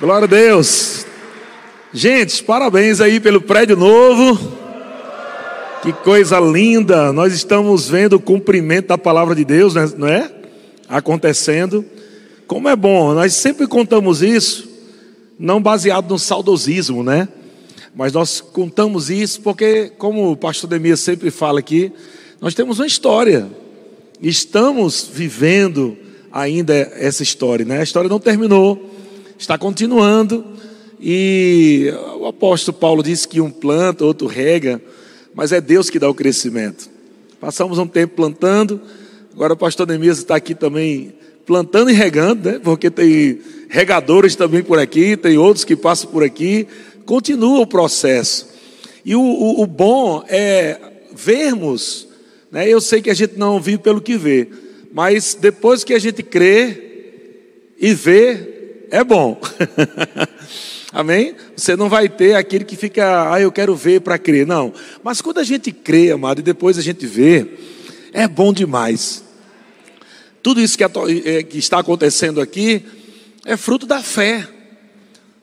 Glória a Deus. Gente, parabéns aí pelo prédio novo. Que coisa linda. Nós estamos vendo o cumprimento da palavra de Deus, né? não é? Acontecendo. Como é bom, nós sempre contamos isso, não baseado no saudosismo, né? Mas nós contamos isso porque, como o pastor Demias sempre fala aqui, nós temos uma história. Estamos vivendo ainda essa história, né? A história não terminou está continuando. E o apóstolo Paulo disse que um planta, outro rega, mas é Deus que dá o crescimento. Passamos um tempo plantando, agora o pastor Neemias está aqui também plantando e regando, né? porque tem regadores também por aqui, tem outros que passam por aqui. Continua o processo. E o, o, o bom é vermos, né? eu sei que a gente não vive pelo que vê, mas depois que a gente crê e vê, é bom. Amém? Você não vai ter aquele que fica, ah, eu quero ver para crer. Não. Mas quando a gente crê, amado, e depois a gente vê, é bom demais. Tudo isso que, é, que está acontecendo aqui é fruto da fé.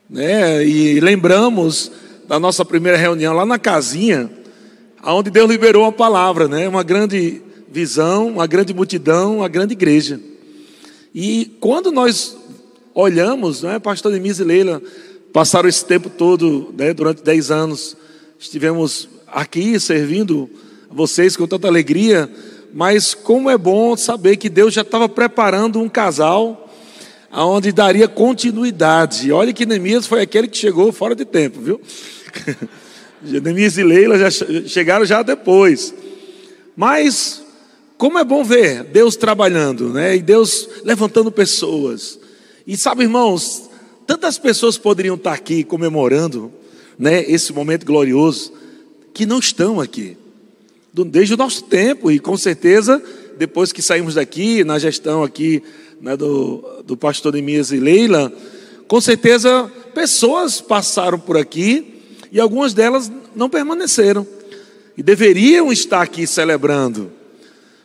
Né? E lembramos da nossa primeira reunião lá na casinha, onde Deus liberou a palavra, né? Uma grande visão, uma grande multidão, uma grande igreja. E quando nós olhamos, não é, pastor Denise e Leila passaram esse tempo todo, né, durante 10 anos, estivemos aqui servindo vocês com tanta alegria, mas como é bom saber que Deus já estava preparando um casal aonde daria continuidade. Olha que Neemias foi aquele que chegou fora de tempo, viu? Neemias e Leila já chegaram já depois. Mas como é bom ver Deus trabalhando, né? E Deus levantando pessoas. E sabe, irmãos, tantas pessoas poderiam estar aqui comemorando, né, esse momento glorioso, que não estão aqui, desde o nosso tempo, e com certeza, depois que saímos daqui, na gestão aqui né, do, do pastor Nemias e Leila, com certeza pessoas passaram por aqui e algumas delas não permaneceram e deveriam estar aqui celebrando.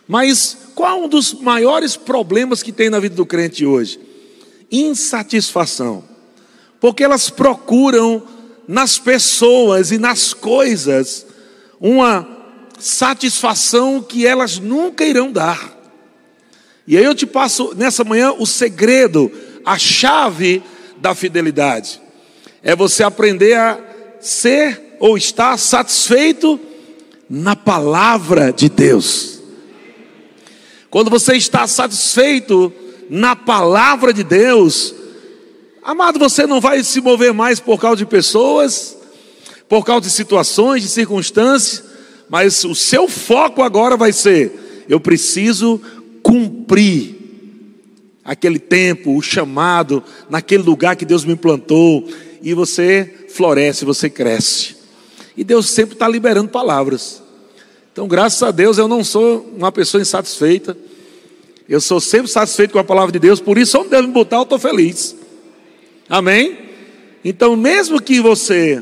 Mas qual é um dos maiores problemas que tem na vida do crente hoje? Insatisfação, porque elas procuram nas pessoas e nas coisas uma satisfação que elas nunca irão dar. E aí eu te passo nessa manhã o segredo, a chave da fidelidade. É você aprender a ser ou estar satisfeito na palavra de Deus. Quando você está satisfeito na palavra de Deus, amado, você não vai se mover mais por causa de pessoas, por causa de situações, de circunstâncias, mas o seu foco agora vai ser: eu preciso cumprir aquele tempo, o chamado, naquele lugar que Deus me plantou, e você floresce, você cresce. E Deus sempre está liberando palavras. Então, graças a Deus, eu não sou uma pessoa insatisfeita. Eu sou sempre satisfeito com a palavra de Deus, por isso onde Deus me botar, eu estou feliz. Amém? Então, mesmo que você,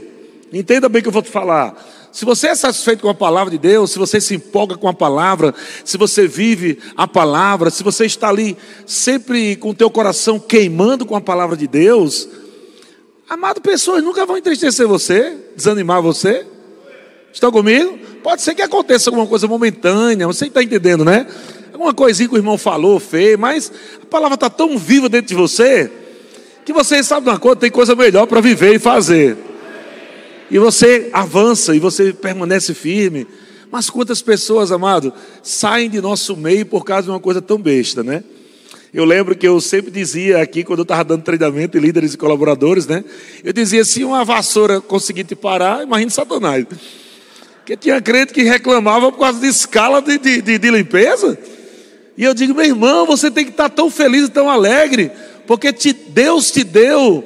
entenda bem o que eu vou te falar, se você é satisfeito com a palavra de Deus, se você se empolga com a palavra, se você vive a palavra, se você está ali sempre com o teu coração queimando com a palavra de Deus, amado, pessoas nunca vão entristecer você, desanimar você. Estão comigo? Pode ser que aconteça alguma coisa momentânea, você está entendendo, né? Alguma coisinha que o irmão falou, fez, mas a palavra está tão viva dentro de você, que você sabe uma coisa, tem coisa melhor para viver e fazer. E você avança e você permanece firme. Mas quantas pessoas, amado, saem de nosso meio por causa de uma coisa tão besta, né? Eu lembro que eu sempre dizia aqui, quando eu estava dando treinamento em líderes e colaboradores, né? Eu dizia: se uma vassoura conseguir te parar, imagine Satanás. Porque tinha crente que reclamava por causa de escala de, de, de, de limpeza. E eu digo, meu irmão, você tem que estar tão feliz e tão alegre, porque te, Deus te deu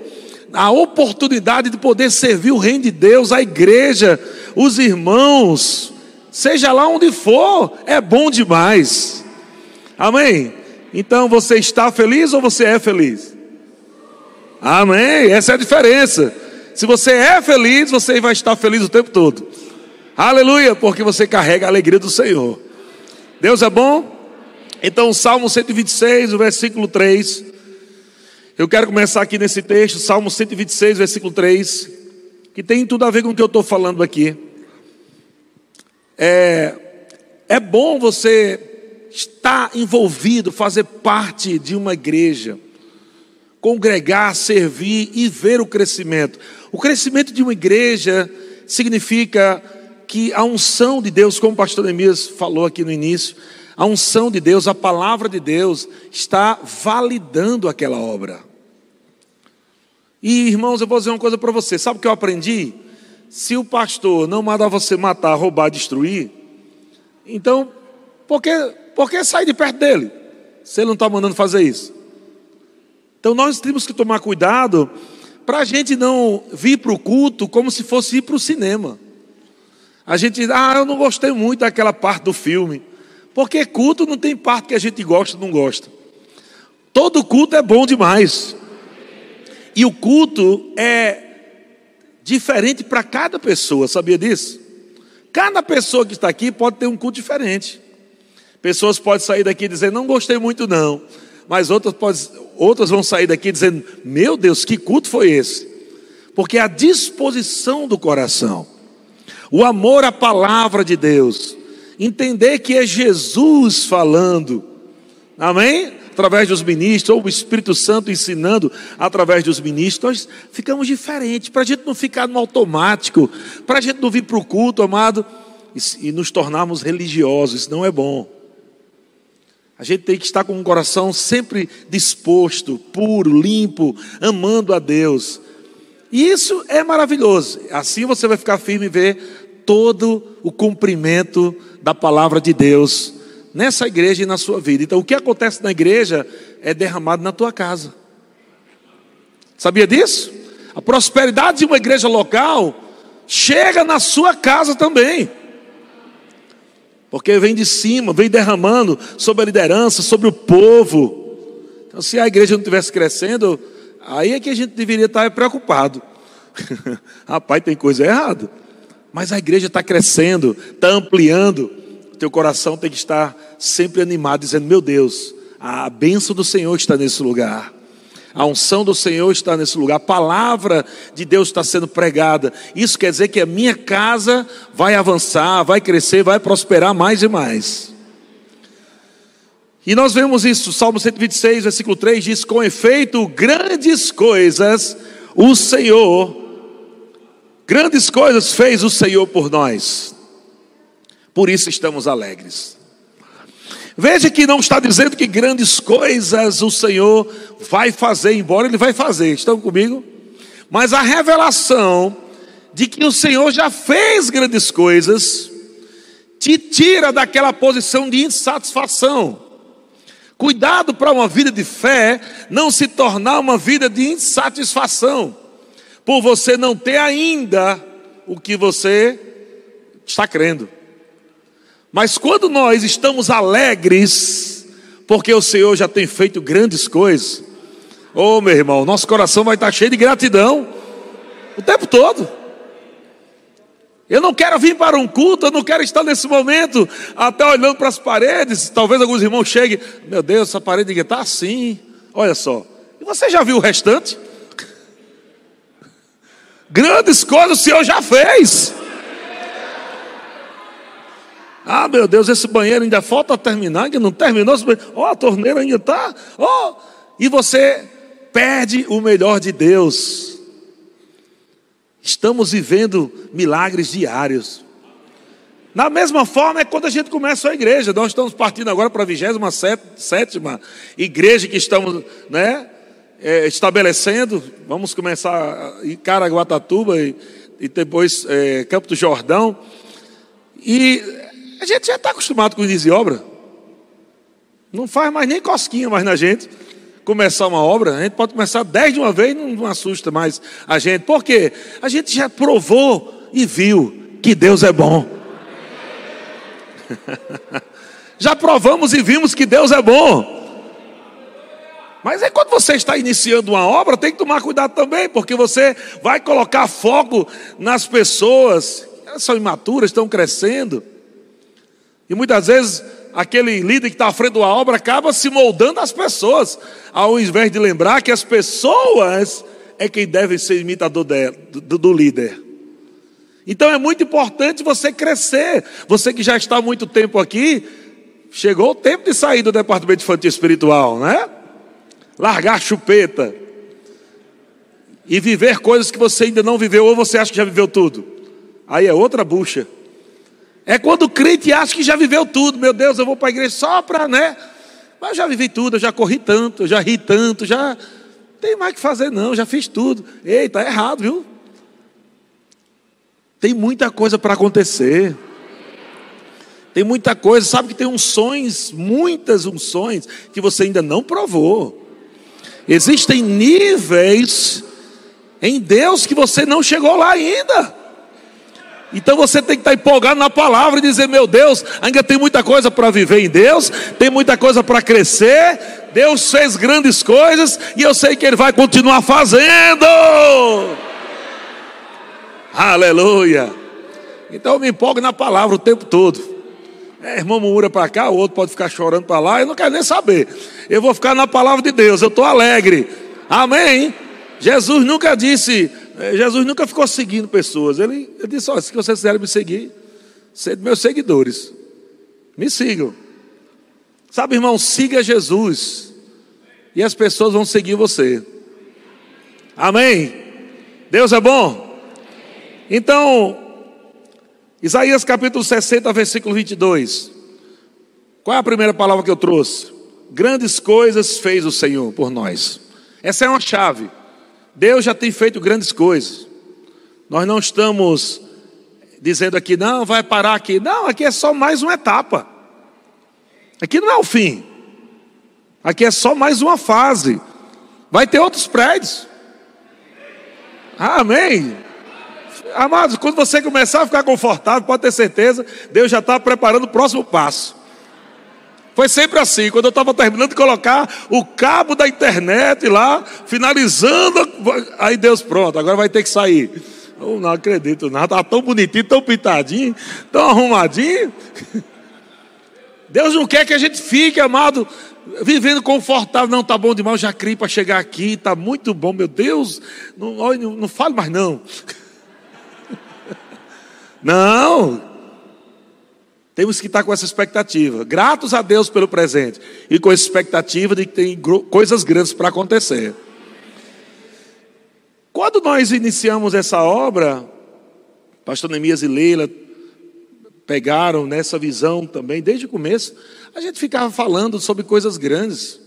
a oportunidade de poder servir o reino de Deus, a igreja, os irmãos, seja lá onde for, é bom demais. Amém? Então você está feliz ou você é feliz? Amém? Essa é a diferença. Se você é feliz, você vai estar feliz o tempo todo. Aleluia, porque você carrega a alegria do Senhor. Deus é bom? Então, Salmo 126, o versículo 3. Eu quero começar aqui nesse texto, Salmo 126, versículo 3, que tem tudo a ver com o que eu estou falando aqui. É, é bom você estar envolvido, fazer parte de uma igreja, congregar, servir e ver o crescimento. O crescimento de uma igreja significa que a unção de Deus, como o pastor Emias falou aqui no início, a unção de Deus, a palavra de Deus, está validando aquela obra. E irmãos, eu vou dizer uma coisa para você: sabe o que eu aprendi? Se o pastor não manda você matar, roubar, destruir, então, por que, por que sair de perto dele? Se ele não está mandando fazer isso. Então, nós temos que tomar cuidado para a gente não vir para o culto como se fosse ir para o cinema. A gente, ah, eu não gostei muito daquela parte do filme. Porque culto não tem parte que a gente gosta ou não gosta. Todo culto é bom demais. E o culto é diferente para cada pessoa, sabia disso? Cada pessoa que está aqui pode ter um culto diferente. Pessoas podem sair daqui dizendo, não gostei muito não. Mas outras, pode, outras vão sair daqui dizendo, meu Deus, que culto foi esse? Porque a disposição do coração, o amor à palavra de Deus, entender que é Jesus falando, amém? Através dos ministros, ou o Espírito Santo ensinando através dos ministros, nós ficamos diferentes, para a gente não ficar no automático, para a gente não vir para o culto, amado, e, nos tornarmos religiosos, isso não é bom. A gente tem que estar com o coração sempre disposto, puro, limpo, amando a Deus. E isso é maravilhoso. Assim você vai ficar firme e ver todo o cumprimento da palavra de Deus nessa igreja e na sua vida. Então, o que acontece na igreja é derramado na tua casa. Sabia disso? A prosperidade de uma igreja local chega na sua casa também. Porque vem de cima, vem derramando sobre a liderança, sobre o povo. Então, se a igreja não estivesse crescendo, aí é que a gente deveria estar preocupado. Rapaz, tem coisa errada. Mas a igreja está crescendo, está ampliando. Teu coração tem que estar sempre animado, dizendo: Meu Deus, a bênção do Senhor está nesse lugar. A unção do Senhor está nesse lugar, a palavra de Deus está sendo pregada. Isso quer dizer que a minha casa vai avançar, vai crescer, vai prosperar mais e mais. E nós vemos isso, Salmo 126, versículo 3 diz: Com efeito, grandes coisas o Senhor Grandes coisas fez o Senhor por nós, por isso estamos alegres. Veja que não está dizendo que grandes coisas o Senhor vai fazer, embora Ele vai fazer, estão comigo? Mas a revelação de que o Senhor já fez grandes coisas, te tira daquela posição de insatisfação. Cuidado para uma vida de fé não se tornar uma vida de insatisfação por você não ter ainda o que você está crendo. Mas quando nós estamos alegres, porque o Senhor já tem feito grandes coisas, oh meu irmão, nosso coração vai estar cheio de gratidão o tempo todo. Eu não quero vir para um culto, eu não quero estar nesse momento até olhando para as paredes. Talvez alguns irmãos cheguem, meu Deus, essa parede está assim. Olha só. E você já viu o restante? Grandes coisas o Senhor já fez. Ah, meu Deus, esse banheiro ainda falta terminar, ainda não terminou. Ó, oh, a torneira ainda está. Oh, e você perde o melhor de Deus. Estamos vivendo milagres diários. Da mesma forma é quando a gente começa a igreja. Nós estamos partindo agora para a 27 igreja que estamos, né? É, estabelecendo, vamos começar em Caraguatatuba e, e depois é, Campo do Jordão. E a gente já está acostumado com início de obra. Não faz mais nem cosquinha mais na gente. Começar uma obra, a gente pode começar dez de uma vez, não, não assusta mais a gente. Por quê? A gente já provou e viu que Deus é bom. já provamos e vimos que Deus é bom. Mas é quando você está iniciando uma obra, tem que tomar cuidado também, porque você vai colocar foco nas pessoas, elas são imaturas, estão crescendo. E muitas vezes aquele líder que está à frente da obra acaba se moldando as pessoas, ao invés de lembrar que as pessoas é quem deve ser imitador do, do líder. Então é muito importante você crescer. Você que já está há muito tempo aqui, chegou o tempo de sair do departamento infantil espiritual, né? Largar a chupeta e viver coisas que você ainda não viveu ou você acha que já viveu tudo. Aí é outra bucha. É quando o crente acha que já viveu tudo. Meu Deus, eu vou para a igreja só para, né? Mas eu já vivi tudo, eu já corri tanto, eu já ri tanto, já tem mais que fazer não, já fiz tudo. Eita, tá errado, viu? Tem muita coisa para acontecer. Tem muita coisa, sabe que tem unções, muitas unções que você ainda não provou. Existem níveis em Deus que você não chegou lá ainda. Então você tem que estar empolgado na palavra e dizer: Meu Deus, ainda tem muita coisa para viver em Deus, tem muita coisa para crescer. Deus fez grandes coisas e eu sei que Ele vai continuar fazendo. Aleluia. Então eu me empolgo na palavra o tempo todo. É, irmão murmura para cá, o outro pode ficar chorando para lá, eu não quero nem saber. Eu vou ficar na palavra de Deus, eu estou alegre. Amém. Jesus nunca disse, é, Jesus nunca ficou seguindo pessoas. Ele, ele disse: Olha, se vocês quiserem me seguir, sejam meus seguidores. Me sigam. Sabe, irmão, siga Jesus. E as pessoas vão seguir você. Amém? Deus é bom? Então, Isaías capítulo 60, versículo 22. Qual é a primeira palavra que eu trouxe? Grandes coisas fez o Senhor por nós. Essa é uma chave. Deus já tem feito grandes coisas. Nós não estamos dizendo aqui, não, vai parar aqui. Não, aqui é só mais uma etapa. Aqui não é o fim. Aqui é só mais uma fase. Vai ter outros prédios. Amém. Amados, quando você começar a ficar confortável, pode ter certeza, Deus já está preparando o próximo passo. Foi sempre assim. Quando eu estava terminando de colocar o cabo da internet lá, finalizando, aí Deus, pronto, agora vai ter que sair. Eu não acredito, nada. Está tão bonitinho, tão pintadinho, tão arrumadinho. Deus não quer que a gente fique, amado, vivendo confortável. Não, tá bom demais, já criei para chegar aqui, tá muito bom, meu Deus. Não, não, não fale mais não. Não, temos que estar com essa expectativa, gratos a Deus pelo presente e com a expectativa de que tem coisas grandes para acontecer. Quando nós iniciamos essa obra, Pastor Neemias e Leila pegaram nessa visão também, desde o começo, a gente ficava falando sobre coisas grandes.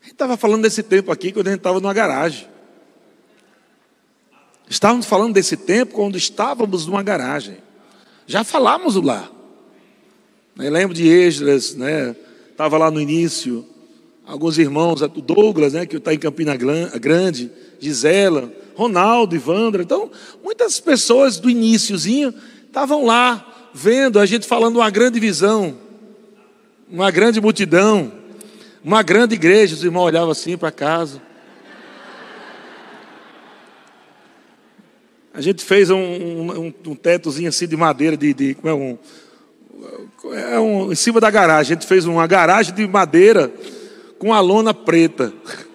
A gente estava falando desse tempo aqui quando a gente estava numa garagem. Estávamos falando desse tempo quando estávamos numa garagem. Já falamos lá. Eu lembro de Esdras, né? Estava lá no início. Alguns irmãos, o Douglas, né? Que está em Campina Grande, Gisela, Ronaldo, Ivandra. Então, muitas pessoas do iníciozinho estavam lá vendo a gente falando uma grande visão, uma grande multidão, uma grande igreja. Os irmãos olhavam assim para casa. A gente fez um, um, um, tetozinho assim de madeira, de, de como é um, é um, em cima da garagem. A gente fez uma garagem de madeira com a lona preta.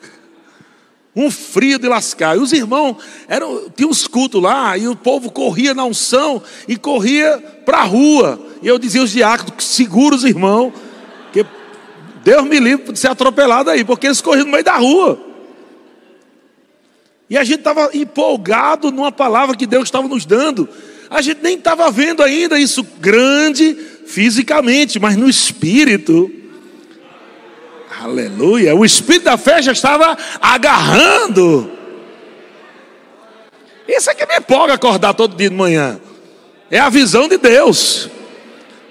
Um frio de lascar. E os irmãos, eram, tinha uns cultos lá, e o povo corria na unção e corria para a rua. E eu dizia aos diáconos: segura os irmãos, que Deus me livre de ser atropelado aí, porque eles corriam no meio da rua. E a gente estava empolgado numa palavra que Deus estava nos dando. A gente nem estava vendo ainda isso grande fisicamente, mas no espírito. Aleluia. O espírito da fé já estava agarrando. Isso é que me empolga acordar todo dia de manhã. É a visão de Deus.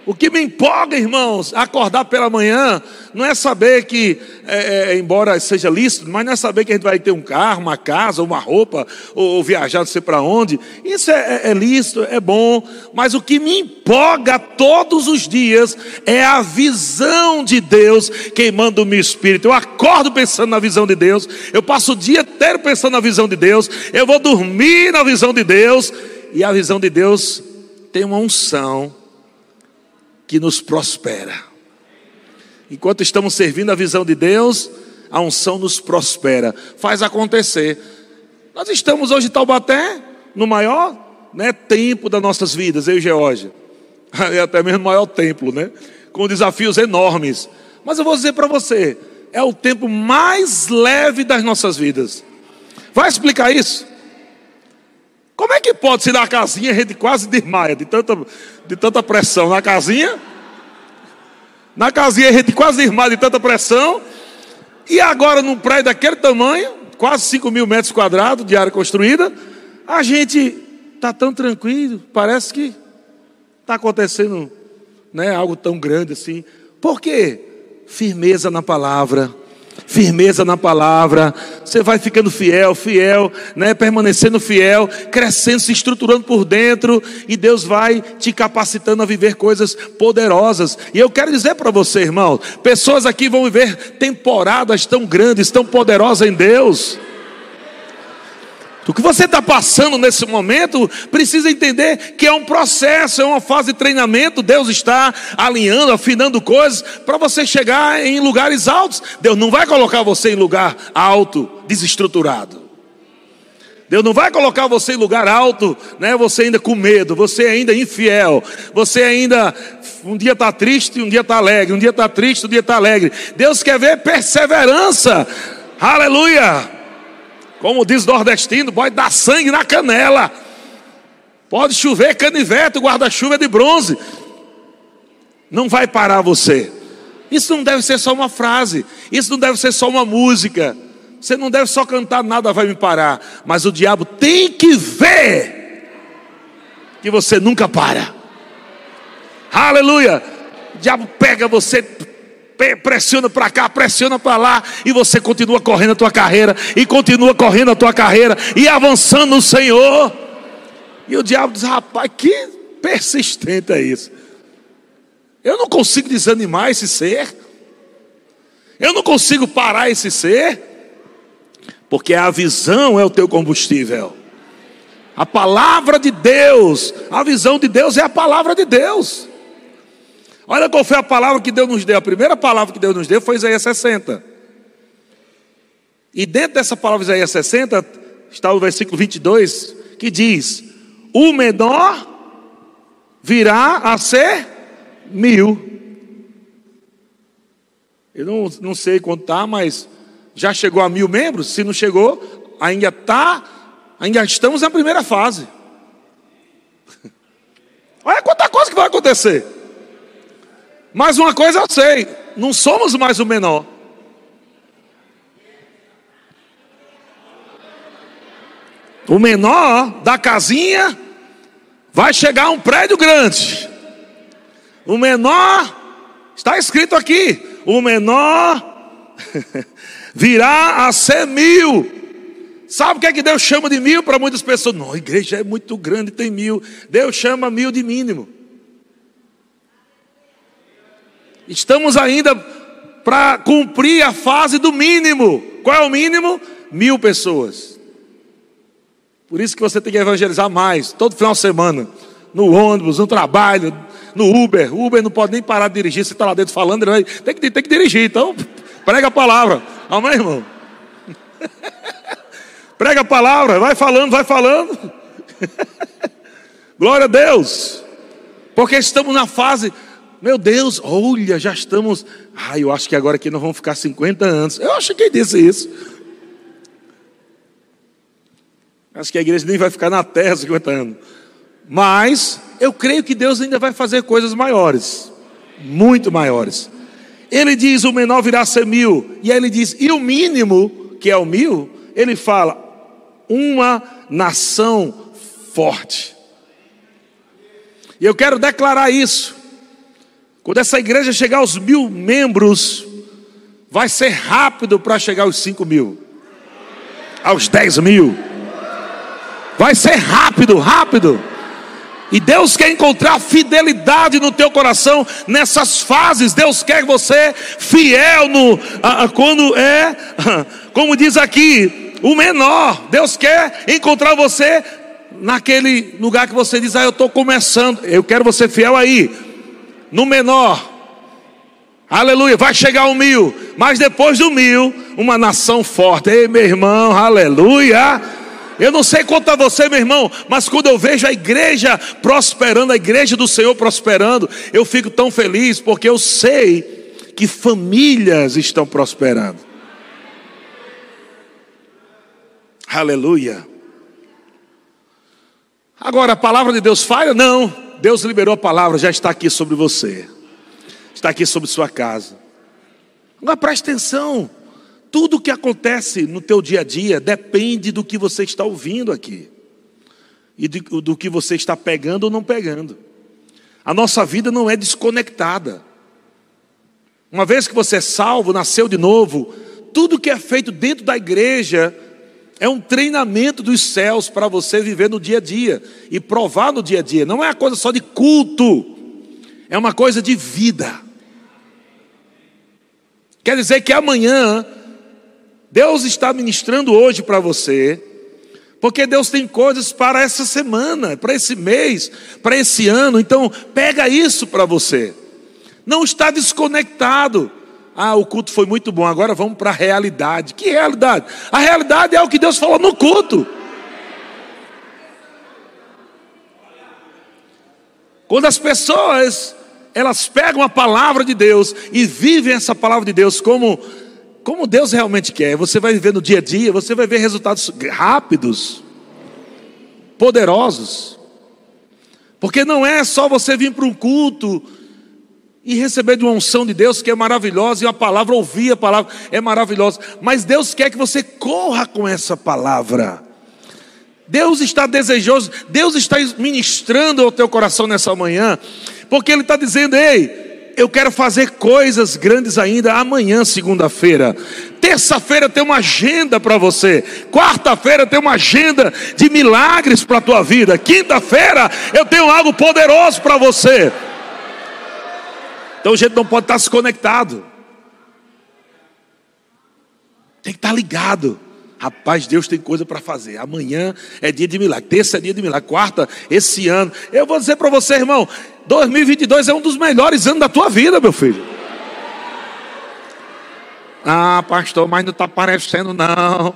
O que me empolga, irmãos, acordar pela manhã, não é saber que, é, é, embora seja lícito, mas não é saber que a gente vai ter um carro, uma casa, uma roupa, ou, ou viajar não sei para onde. Isso é, é, é lícito, é bom, mas o que me empolga todos os dias é a visão de Deus queimando o meu espírito. Eu acordo pensando na visão de Deus, eu passo o dia inteiro pensando na visão de Deus, eu vou dormir na visão de Deus, e a visão de Deus tem uma unção que nos prospera. Enquanto estamos servindo a visão de Deus, a unção nos prospera, faz acontecer. Nós estamos hoje em Taubaté, no maior né, tempo das nossas vidas, eu e Geórgia. É até mesmo o maior templo, né? Com desafios enormes. Mas eu vou dizer para você, é o tempo mais leve das nossas vidas. Vai explicar isso? Como é que pode ser na casinha a gente quase desmaia de tanta, de tanta pressão? Na casinha? Na casinha a gente quase desmaia de tanta pressão. E agora num prédio daquele tamanho, quase 5 mil metros quadrados de área construída, a gente está tão tranquilo, parece que está acontecendo né, algo tão grande assim. Por quê? Firmeza na palavra firmeza na palavra, você vai ficando fiel, fiel, né, permanecendo fiel, crescendo, se estruturando por dentro, e Deus vai te capacitando a viver coisas poderosas. E eu quero dizer para você, irmão, pessoas aqui vão viver temporadas tão grandes, tão poderosas em Deus. O que você está passando nesse momento precisa entender que é um processo, é uma fase de treinamento. Deus está alinhando, afinando coisas para você chegar em lugares altos. Deus não vai colocar você em lugar alto, desestruturado. Deus não vai colocar você em lugar alto, né? Você ainda com medo, você ainda infiel, você ainda um dia está triste, um dia está alegre, um dia está triste, um dia está alegre. Deus quer ver perseverança. Aleluia! Como diz o nordestino, pode dar sangue na canela. Pode chover canivete, guarda-chuva é de bronze. Não vai parar você. Isso não deve ser só uma frase. Isso não deve ser só uma música. Você não deve só cantar, nada vai me parar. Mas o diabo tem que ver que você nunca para. Aleluia. O diabo pega você, pressiona para cá, pressiona para lá, e você continua correndo a tua carreira, e continua correndo a tua carreira, e avançando no Senhor. E o diabo diz: rapaz, que persistente é isso. Eu não consigo desanimar esse ser, eu não consigo parar esse ser, porque a visão é o teu combustível. A palavra de Deus, a visão de Deus é a palavra de Deus. Olha qual foi a palavra que Deus nos deu. A primeira palavra que Deus nos deu foi Isaías 60. E dentro dessa palavra Isaías 60 está o versículo 22 que diz: O menor virá a ser mil. Eu não, não sei quanto está, mas já chegou a mil membros? Se não chegou, ainda está, ainda estamos na primeira fase. Olha quanta coisa que vai acontecer. Mas uma coisa eu sei: não somos mais o menor. O menor da casinha vai chegar a um prédio grande. O menor, está escrito aqui: o menor virá a ser mil. Sabe o que é que Deus chama de mil para muitas pessoas? Não, a igreja é muito grande, tem mil. Deus chama mil de mínimo. Estamos ainda para cumprir a fase do mínimo. Qual é o mínimo? Mil pessoas. Por isso que você tem que evangelizar mais, todo final de semana, no ônibus, no trabalho, no Uber. O Uber não pode nem parar de dirigir, você está lá dentro falando, vai, tem, que, tem que dirigir, então prega a palavra. Amém, irmão? prega a palavra, vai falando, vai falando. Glória a Deus. Porque estamos na fase meu Deus, olha, já estamos. Ah, eu acho que agora aqui nós vamos ficar 50 anos. Eu acho que disse isso. Acho que a igreja nem vai ficar na terra 50 anos. Mas eu creio que Deus ainda vai fazer coisas maiores, muito maiores. Ele diz: o menor virá a ser mil. E aí ele diz: e o mínimo, que é o mil, ele fala: uma nação forte. E eu quero declarar isso. Quando essa igreja chegar aos mil membros, vai ser rápido para chegar aos cinco mil, aos dez mil. Vai ser rápido, rápido. E Deus quer encontrar fidelidade no teu coração nessas fases. Deus quer você fiel no quando é, como diz aqui, o menor. Deus quer encontrar você naquele lugar que você diz: "Ah, eu estou começando". Eu quero você fiel aí. No menor. Aleluia, vai chegar o mil, mas depois do mil, uma nação forte. Ei, meu irmão, aleluia. Eu não sei quanto a você, meu irmão, mas quando eu vejo a igreja prosperando, a igreja do Senhor prosperando, eu fico tão feliz porque eu sei que famílias estão prosperando. Aleluia. Agora, a palavra de Deus falha? Não. Deus liberou a palavra, já está aqui sobre você, está aqui sobre sua casa. Agora preste atenção: tudo que acontece no teu dia a dia depende do que você está ouvindo aqui e do, do que você está pegando ou não pegando. A nossa vida não é desconectada. Uma vez que você é salvo, nasceu de novo, tudo que é feito dentro da igreja é um treinamento dos céus para você viver no dia a dia e provar no dia a dia. Não é uma coisa só de culto, é uma coisa de vida. Quer dizer que amanhã, Deus está ministrando hoje para você, porque Deus tem coisas para essa semana, para esse mês, para esse ano. Então, pega isso para você. Não está desconectado. Ah, o culto foi muito bom, agora vamos para a realidade. Que realidade? A realidade é o que Deus falou no culto. Quando as pessoas elas pegam a palavra de Deus e vivem essa palavra de Deus como como Deus realmente quer, você vai viver no dia a dia, você vai ver resultados rápidos, poderosos. Porque não é só você vir para um culto e receber de uma unção de Deus que é maravilhosa, e a palavra, ouvir a palavra é maravilhosa, mas Deus quer que você corra com essa palavra. Deus está desejoso, Deus está ministrando ao teu coração nessa manhã, porque Ele está dizendo: ei, eu quero fazer coisas grandes ainda amanhã, segunda-feira. Terça-feira tem uma agenda para você. Quarta-feira tem uma agenda de milagres para a tua vida. Quinta-feira eu tenho algo poderoso para você. Então a gente não pode estar desconectado. Tem que estar ligado. Rapaz, Deus tem coisa para fazer. Amanhã é dia de milagre, terça é dia de milagre, quarta, esse ano. Eu vou dizer para você, irmão, 2022 é um dos melhores anos da tua vida, meu filho. Ah, pastor, mas não está parecendo, não.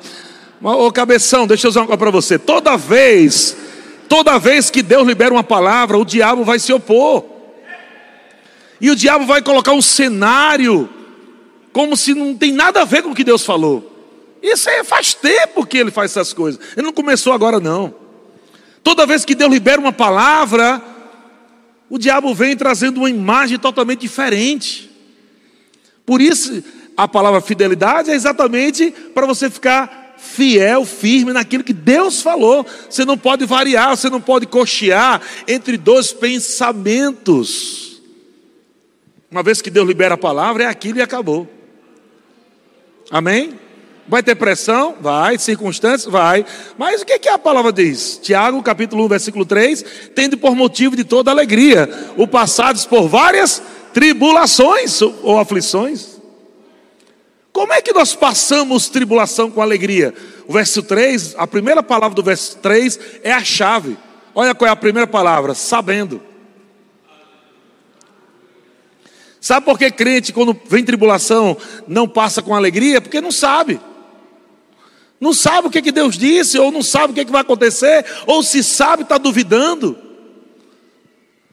Ô cabeção, deixa eu dizer uma coisa para você. Toda vez, toda vez que Deus libera uma palavra, o diabo vai se opor. E o diabo vai colocar um cenário como se não tem nada a ver com o que Deus falou. Isso aí faz tempo que ele faz essas coisas. Ele não começou agora não. Toda vez que Deus libera uma palavra, o diabo vem trazendo uma imagem totalmente diferente. Por isso, a palavra fidelidade é exatamente para você ficar fiel, firme naquilo que Deus falou. Você não pode variar, você não pode cochear entre dois pensamentos. Uma vez que Deus libera a palavra, é aquilo e acabou. Amém? Vai ter pressão? Vai. Circunstâncias? Vai. Mas o que, que a palavra diz? Tiago, capítulo 1, versículo 3: Tendo por motivo de toda alegria, o passados por várias tribulações ou aflições. Como é que nós passamos tribulação com alegria? O verso 3, a primeira palavra do verso 3 é a chave. Olha qual é a primeira palavra: sabendo. Sabe por que crente, quando vem tribulação, não passa com alegria? Porque não sabe. Não sabe o que, que Deus disse, ou não sabe o que, que vai acontecer, ou se sabe, está duvidando.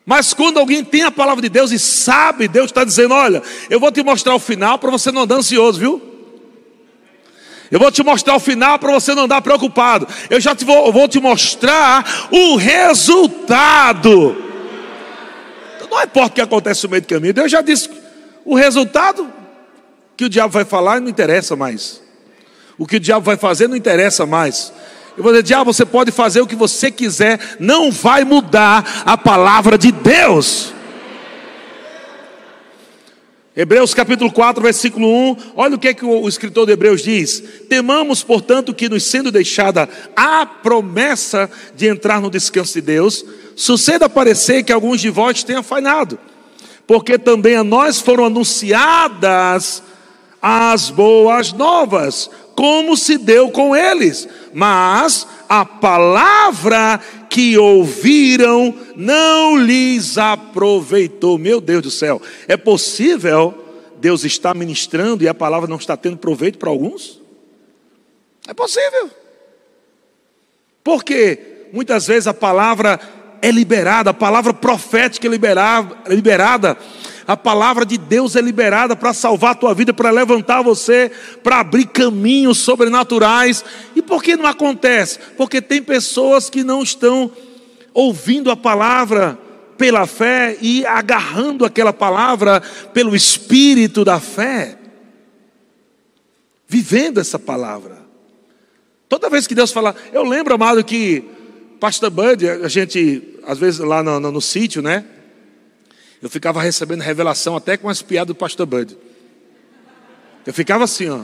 Mas quando alguém tem a palavra de Deus e sabe, Deus está dizendo: Olha, eu vou te mostrar o final para você não andar ansioso, viu? Eu vou te mostrar o final para você não andar preocupado. Eu já te vou, vou te mostrar o resultado. Não importa o que acontece no meio do caminho. Deus já disse o resultado que o diabo vai falar não interessa mais. O que o diabo vai fazer não interessa mais. Eu vou dizer, diabo, você pode fazer o que você quiser, não vai mudar a palavra de Deus. Hebreus capítulo 4, versículo 1, olha o que, é que o escritor de Hebreus diz: Temamos, portanto, que nos sendo deixada a promessa de entrar no descanso de Deus, suceda parecer que alguns de vós tenham falhado, porque também a nós foram anunciadas as boas novas, como se deu com eles, mas a palavra que ouviram não lhes aproveitou. Meu Deus do céu, é possível Deus estar ministrando e a palavra não está tendo proveito para alguns? É possível. Porque muitas vezes a palavra é liberada, a palavra profética é liberada, liberada a palavra de Deus é liberada para salvar a tua vida, para levantar você, para abrir caminhos sobrenaturais. E por que não acontece? Porque tem pessoas que não estão ouvindo a palavra pela fé e agarrando aquela palavra pelo espírito da fé, vivendo essa palavra. Toda vez que Deus fala, eu lembro, amado, que Pastor Bud, a gente, às vezes lá no, no, no sítio, né? Eu ficava recebendo revelação até com as piadas do pastor Bud. Eu ficava assim, ó.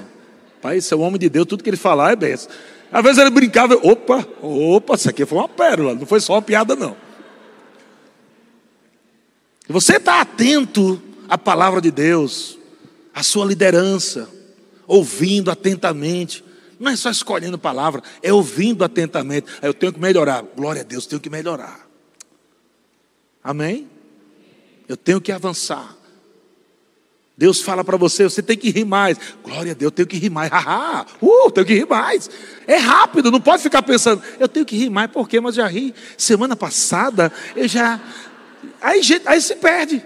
Pai, esse é o homem de Deus, tudo que ele falar é benção. Às vezes ele brincava, opa, opa, isso aqui foi uma pérola, não foi só uma piada, não. Você está atento à palavra de Deus, à sua liderança, ouvindo atentamente. Não é só escolhendo palavra, é ouvindo atentamente. Eu tenho que melhorar. Glória a Deus, tenho que melhorar. Amém? Eu tenho que avançar. Deus fala para você, você tem que rir mais. Glória a Deus, eu tenho que rir mais. Haha, uh, tenho que rir mais. É rápido, não pode ficar pensando, eu tenho que rir mais, por quê? Mas já ri. Semana passada, eu já. Aí, aí se perde.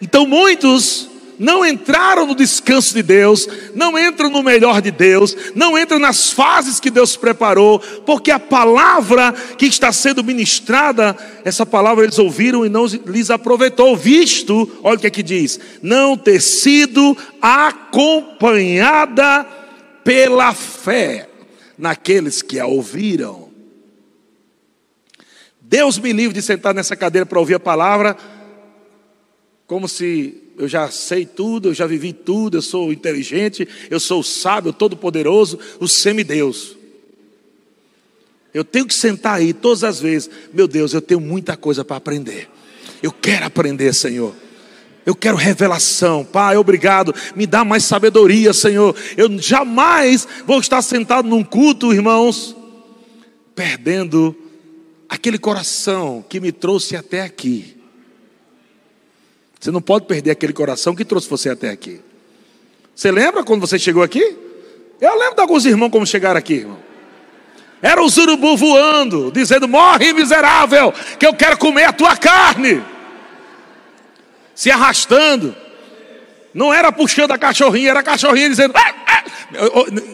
Então muitos não entraram no descanso de Deus, não entram no melhor de Deus, não entram nas fases que Deus preparou, porque a palavra que está sendo ministrada, essa palavra eles ouviram e não lhes aproveitou, visto, olha o que aqui é diz, não ter sido acompanhada pela fé naqueles que a ouviram. Deus me livre de sentar nessa cadeira para ouvir a palavra, como se eu já sei tudo, eu já vivi tudo, eu sou inteligente, eu sou sábio, todo-poderoso, o semideus. Eu tenho que sentar aí todas as vezes, meu Deus, eu tenho muita coisa para aprender. Eu quero aprender, Senhor. Eu quero revelação, Pai, obrigado. Me dá mais sabedoria, Senhor. Eu jamais vou estar sentado num culto, irmãos, perdendo aquele coração que me trouxe até aqui. Você não pode perder aquele coração que trouxe você até aqui. Você lembra quando você chegou aqui? Eu lembro de alguns irmãos como chegaram aqui, irmão. Era o urubu voando, dizendo: Morre, miserável, que eu quero comer a tua carne. Se arrastando. Não era puxando a cachorrinha, era a cachorrinha dizendo: ah, ah.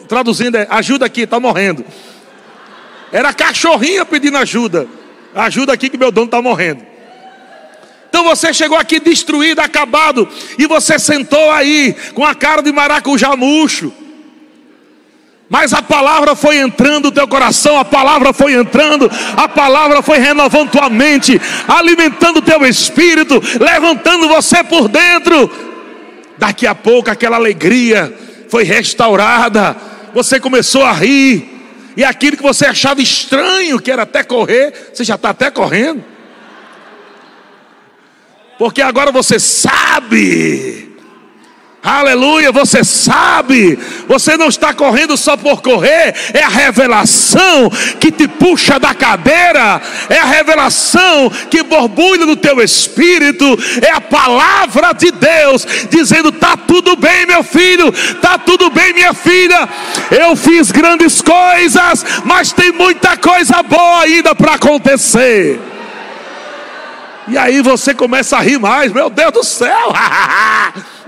Traduzindo, é, ajuda aqui, está morrendo. Era a cachorrinha pedindo ajuda. Ajuda aqui que meu dono está morrendo. Então você chegou aqui destruído, acabado, e você sentou aí com a cara de maracujá murcho. Mas a palavra foi entrando no teu coração, a palavra foi entrando, a palavra foi renovando tua mente, alimentando teu espírito, levantando você por dentro. Daqui a pouco aquela alegria foi restaurada, você começou a rir, e aquilo que você achava estranho, que era até correr, você já está até correndo porque agora você sabe. Aleluia, você sabe, você não está correndo só por correr, é a revelação que te puxa da cadeira, é a revelação que borbulha no teu espírito, é a palavra de Deus dizendo: tá tudo bem, meu filho, tá tudo bem, minha filha. Eu fiz grandes coisas, mas tem muita coisa boa ainda para acontecer. E aí você começa a rir mais, meu Deus do céu!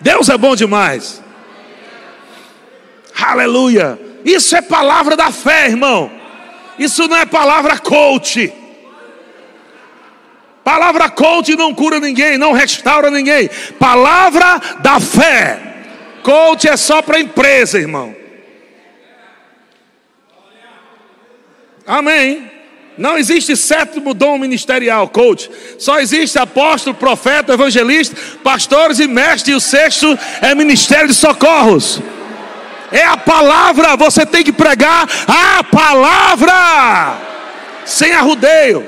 Deus é bom demais. Aleluia. Isso é palavra da fé, irmão. Isso não é palavra coach. Palavra coach não cura ninguém, não restaura ninguém. Palavra da fé. Coach é só para empresa, irmão. Amém. Não existe sétimo dom ministerial, coach. Só existe apóstolo, profeta, evangelista, pastores e mestres. E o sexto é ministério de socorros. É a palavra, você tem que pregar a palavra, sem arrudeio.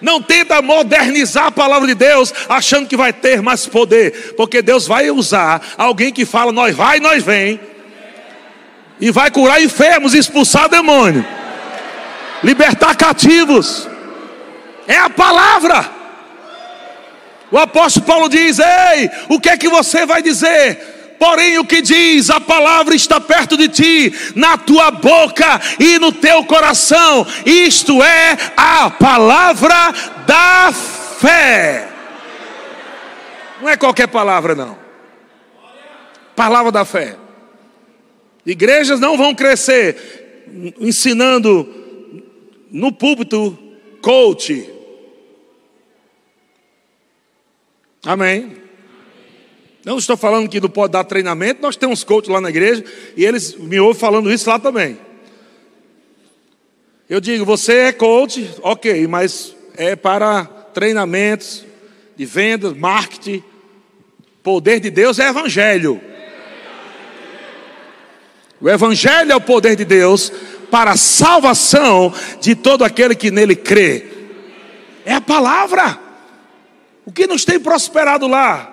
Não tenta modernizar a palavra de Deus achando que vai ter mais poder, porque Deus vai usar alguém que fala nós vai, nós vem, e vai curar enfermos, expulsar demônio, libertar cativos. É a palavra. O apóstolo Paulo diz: Ei, o que é que você vai dizer? Porém, o que diz, a palavra está perto de ti, na tua boca e no teu coração. Isto é a palavra da fé. Não é qualquer palavra, não. Palavra da fé. Igrejas não vão crescer ensinando no púlpito coach. Amém. Não estou falando que não pode dar treinamento, nós temos coach lá na igreja e eles me ouvem falando isso lá também. Eu digo, você é coach, ok, mas é para treinamentos de vendas, marketing. Poder de Deus é evangelho. O evangelho é o poder de Deus para a salvação de todo aquele que nele crê. É a palavra. O que nos tem prosperado lá?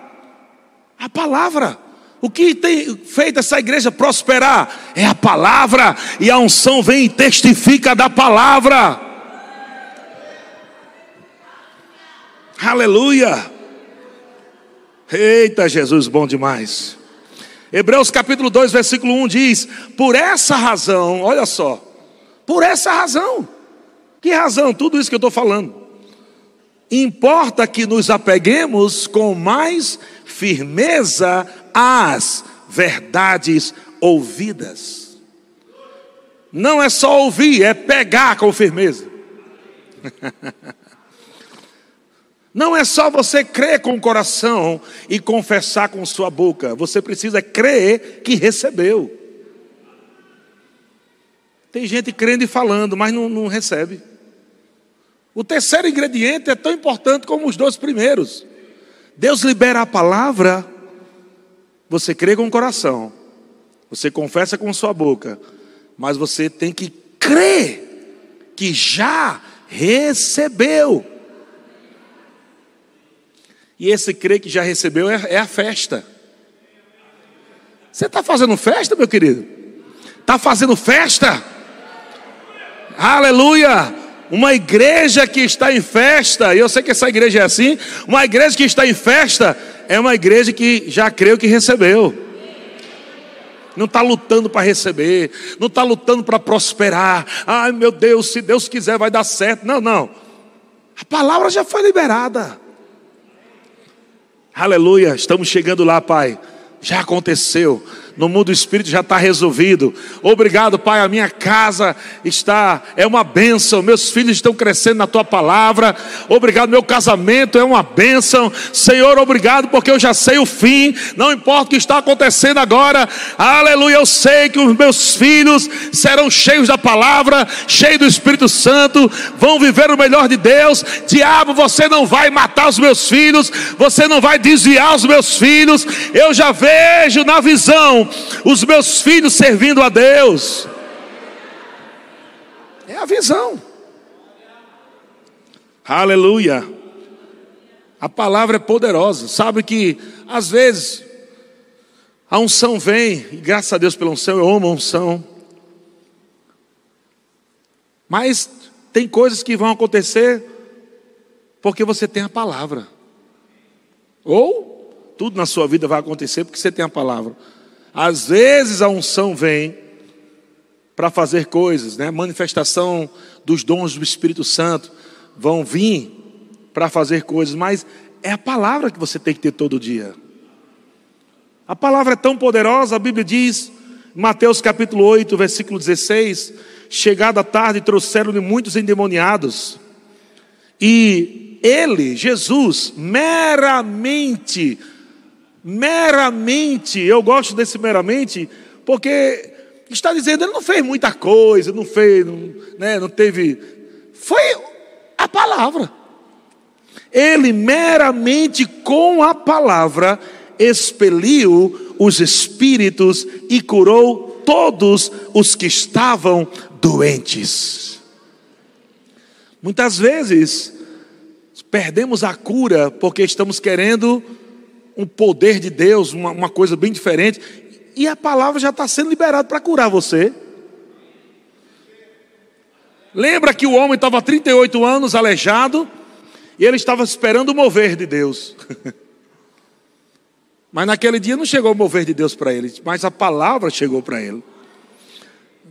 A palavra. O que tem feito essa igreja prosperar é a palavra, e a unção vem e testifica da palavra. Aleluia. Eita, Jesus, bom demais. Hebreus capítulo 2, versículo 1 diz: Por essa razão, olha só, por essa razão, que razão? Tudo isso que eu estou falando. Importa que nos apeguemos com mais firmeza às verdades ouvidas. Não é só ouvir, é pegar com firmeza. Não é só você crer com o coração e confessar com sua boca, você precisa crer que recebeu. Tem gente crendo e falando, mas não, não recebe. O terceiro ingrediente é tão importante como os dois primeiros. Deus libera a palavra, você crê com o coração, você confessa com sua boca, mas você tem que crer que já recebeu. E esse crer que já recebeu é, é a festa. Você está fazendo festa, meu querido? Está fazendo festa? Aleluia! Uma igreja que está em festa, e eu sei que essa igreja é assim, uma igreja que está em festa é uma igreja que já creu que recebeu. Não está lutando para receber, não está lutando para prosperar. Ai meu Deus, se Deus quiser vai dar certo. Não, não. A palavra já foi liberada. Aleluia, estamos chegando lá, Pai. Já aconteceu no mundo do espírito já está resolvido. Obrigado, Pai, a minha casa está, é uma bênção, meus filhos estão crescendo na tua palavra. Obrigado, meu casamento é uma bênção. Senhor, obrigado, porque eu já sei o fim, não importa o que está acontecendo agora. Aleluia, eu sei que os meus filhos serão cheios da palavra, cheios do Espírito Santo, vão viver o melhor de Deus. Diabo, você não vai matar os meus filhos, você não vai desviar os meus filhos. Eu já vejo na visão os meus filhos servindo a Deus. É a visão. Aleluia. A palavra é poderosa. Sabe que às vezes a unção vem, e graças a Deus pela unção, eu amo a unção. Mas tem coisas que vão acontecer porque você tem a palavra. Ou tudo na sua vida vai acontecer porque você tem a palavra. Às vezes a unção vem para fazer coisas, né? Manifestação dos dons do Espírito Santo vão vir para fazer coisas, mas é a palavra que você tem que ter todo dia. A palavra é tão poderosa, a Bíblia diz, Mateus capítulo 8, versículo 16: Chegada a tarde, trouxeram-lhe muitos endemoniados, e ele, Jesus, meramente meramente, eu gosto desse meramente, porque está dizendo, ele não fez muita coisa, não fez, não, né, não teve. Foi a palavra. Ele meramente com a palavra expeliu os espíritos e curou todos os que estavam doentes. Muitas vezes perdemos a cura porque estamos querendo um poder de Deus, uma, uma coisa bem diferente, e a palavra já está sendo liberada para curar você. Lembra que o homem estava 38 anos aleijado e ele estava esperando o mover de Deus. Mas naquele dia não chegou o mover de Deus para ele, mas a palavra chegou para ele.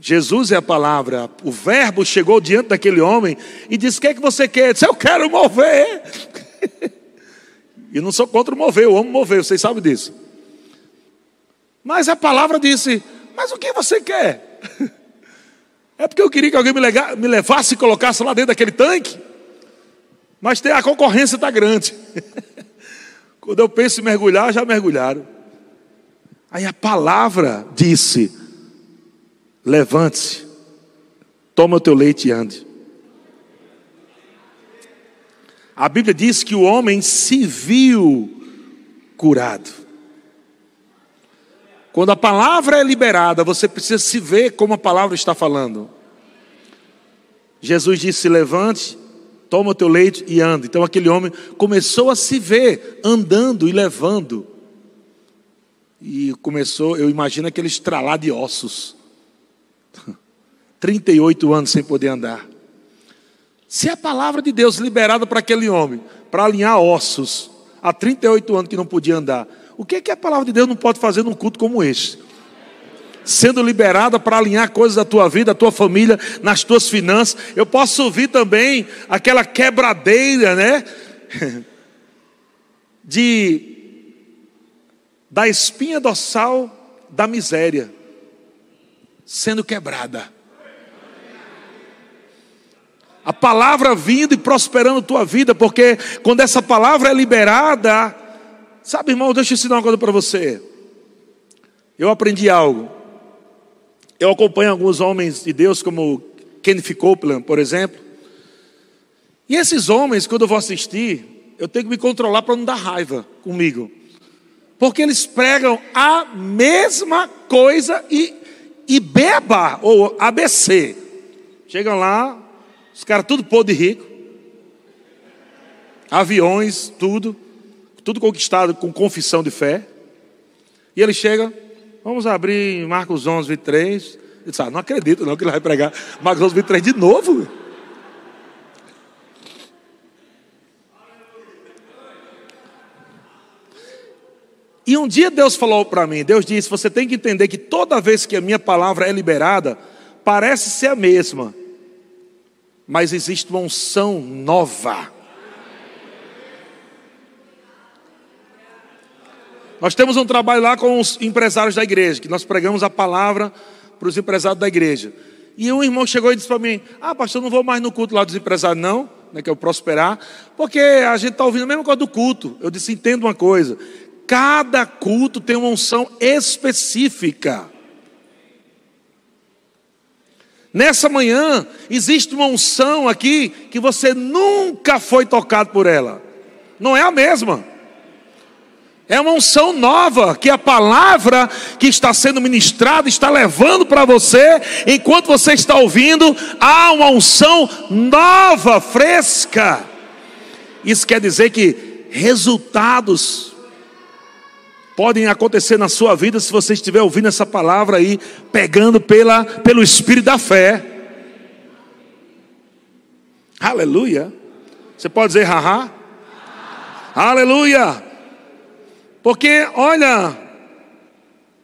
Jesus é a palavra, o Verbo chegou diante daquele homem e disse: O que é que você quer? Ele disse: Eu quero mover. e não sou contra o mover, eu amo mover, vocês sabem disso. Mas a palavra disse: Mas o que você quer? É porque eu queria que alguém me levasse e colocasse lá dentro daquele tanque. Mas a concorrência está grande. Quando eu penso em mergulhar, já mergulharam. Aí a palavra disse: Levante-se, toma o teu leite e ande. A Bíblia diz que o homem se viu curado. Quando a palavra é liberada, você precisa se ver como a palavra está falando. Jesus disse: levante, toma o teu leite e anda. Então aquele homem começou a se ver andando e levando. E começou, eu imagino aquele estralar de ossos. 38 anos sem poder andar. Se a palavra de Deus liberada para aquele homem, para alinhar ossos, há 38 anos que não podia andar, o que é que a palavra de Deus não pode fazer num culto como este? Sendo liberada para alinhar coisas da tua vida, da tua família, nas tuas finanças. Eu posso ouvir também aquela quebradeira, né? De da espinha dorsal da miséria sendo quebrada. A palavra vindo e prosperando tua vida, porque quando essa palavra é liberada, Sabe, irmão, deixa eu ensinar uma coisa para você. Eu aprendi algo. Eu acompanho alguns homens de Deus, como Kenneth Copeland, por exemplo. E esses homens, quando eu vou assistir, eu tenho que me controlar para não dar raiva comigo. Porque eles pregam a mesma coisa e, e beba, ou ABC. Chegam lá, os caras tudo podre rico. Aviões, tudo tudo conquistado com confissão de fé. E ele chega, vamos abrir Marcos 11, 23. Ele diz, ah, não acredito não que ele vai pregar Marcos 11, 23 de novo. E um dia Deus falou para mim, Deus disse, você tem que entender que toda vez que a minha palavra é liberada, parece ser a mesma, mas existe uma unção nova. Nós temos um trabalho lá com os empresários da igreja, que nós pregamos a palavra para os empresários da igreja. E um irmão chegou e disse para mim: Ah, pastor, não vou mais no culto lá dos empresários, não, né, que é o prosperar, porque a gente está ouvindo a mesma coisa do culto. Eu disse: entenda uma coisa: cada culto tem uma unção específica. Nessa manhã, existe uma unção aqui que você nunca foi tocado por ela, não é a mesma. É uma unção nova que a palavra que está sendo ministrada está levando para você, enquanto você está ouvindo, há uma unção nova, fresca. Isso quer dizer que resultados podem acontecer na sua vida se você estiver ouvindo essa palavra aí, pegando pela, pelo espírito da fé. Aleluia. Você pode dizer haha? Aleluia. Porque olha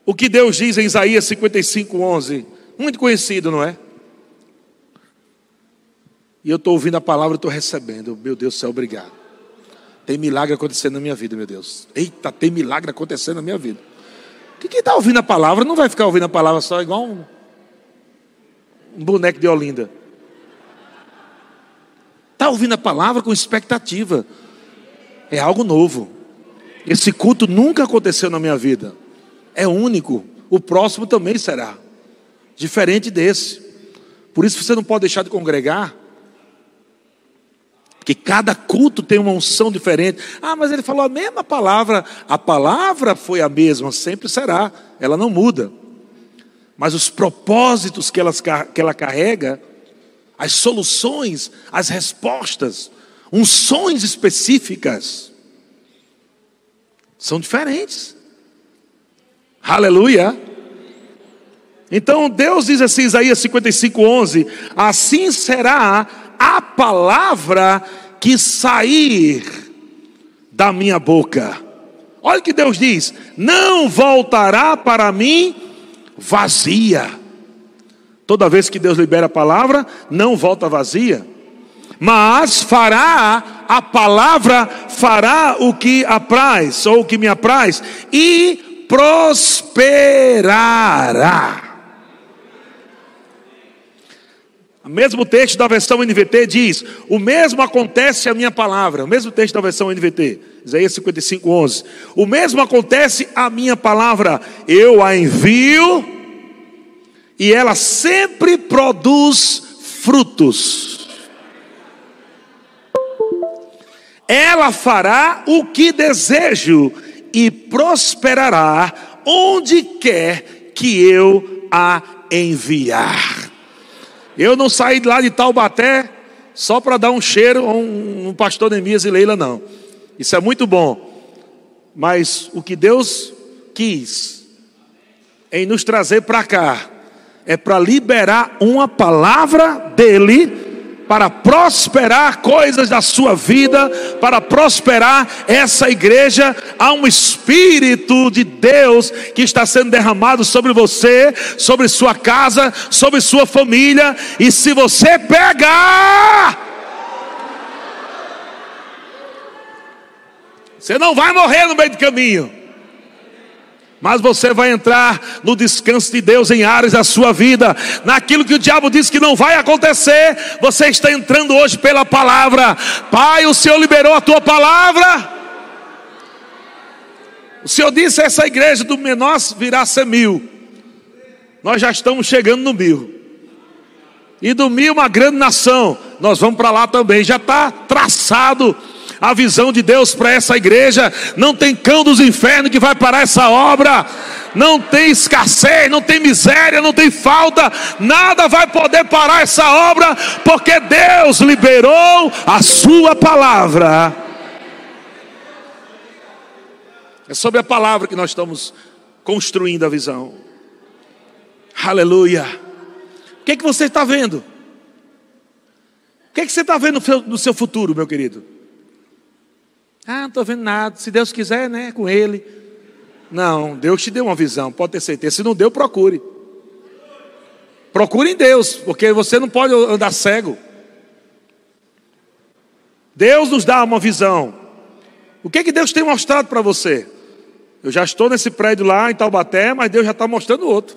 o que Deus diz em Isaías 55, 11. Muito conhecido, não é? E eu estou ouvindo a palavra e estou recebendo. Meu Deus do céu, obrigado. Tem milagre acontecendo na minha vida, meu Deus. Eita, tem milagre acontecendo na minha vida. Que quem está ouvindo a palavra não vai ficar ouvindo a palavra só igual um, um boneco de Olinda. Está ouvindo a palavra com expectativa. É algo novo. Esse culto nunca aconteceu na minha vida. É único. O próximo também será. Diferente desse. Por isso você não pode deixar de congregar. Porque cada culto tem uma unção diferente. Ah, mas ele falou a mesma palavra. A palavra foi a mesma, sempre será. Ela não muda. Mas os propósitos que ela, que ela carrega, as soluções, as respostas, unções específicas são diferentes. Aleluia. Então Deus diz assim, Isaías 55, 11: Assim será a palavra que sair da minha boca. Olha o que Deus diz: Não voltará para mim vazia. Toda vez que Deus libera a palavra, não volta vazia, mas fará a palavra, fará o que apraz, ou o que me apraz, e prosperará. O mesmo texto da versão NVT diz: O mesmo acontece a minha palavra. O mesmo texto da versão NVT, Isaías 55, 11. O mesmo acontece a minha palavra. Eu a envio e ela sempre produz frutos. Ela fará o que desejo e prosperará onde quer que eu a enviar. Eu não saí lá de Taubaté só para dar um cheiro a um, um pastor Neemias e Leila, não. Isso é muito bom. Mas o que Deus quis em nos trazer para cá é para liberar uma palavra dele para prosperar coisas da sua vida, para prosperar essa igreja. Há um Espírito de Deus que está sendo derramado sobre você, sobre sua casa, sobre sua família, e se você pegar, você não vai morrer no meio do caminho. Mas você vai entrar no descanso de Deus em áreas da sua vida, naquilo que o diabo disse que não vai acontecer, você está entrando hoje pela palavra. Pai, o Senhor liberou a tua palavra. O Senhor disse essa igreja do menor virá ser mil. Nós já estamos chegando no mil. E do mil, uma grande nação. Nós vamos para lá também. Já está traçado a visão de Deus para essa igreja. Não tem cão dos infernos que vai parar essa obra. Não tem escassez, não tem miséria, não tem falta. Nada vai poder parar essa obra, porque Deus liberou a Sua palavra. É sobre a palavra que nós estamos construindo a visão. Aleluia. O que, é que você está vendo? O que, é que você está vendo no seu, no seu futuro, meu querido? Ah, não estou vendo nada. Se Deus quiser, né? Com Ele. Não, Deus te deu uma visão, pode ter certeza. Se não deu, procure. Procure em Deus, porque você não pode andar cego. Deus nos dá uma visão. O que, que Deus tem mostrado para você? Eu já estou nesse prédio lá em Taubaté, mas Deus já está mostrando outro.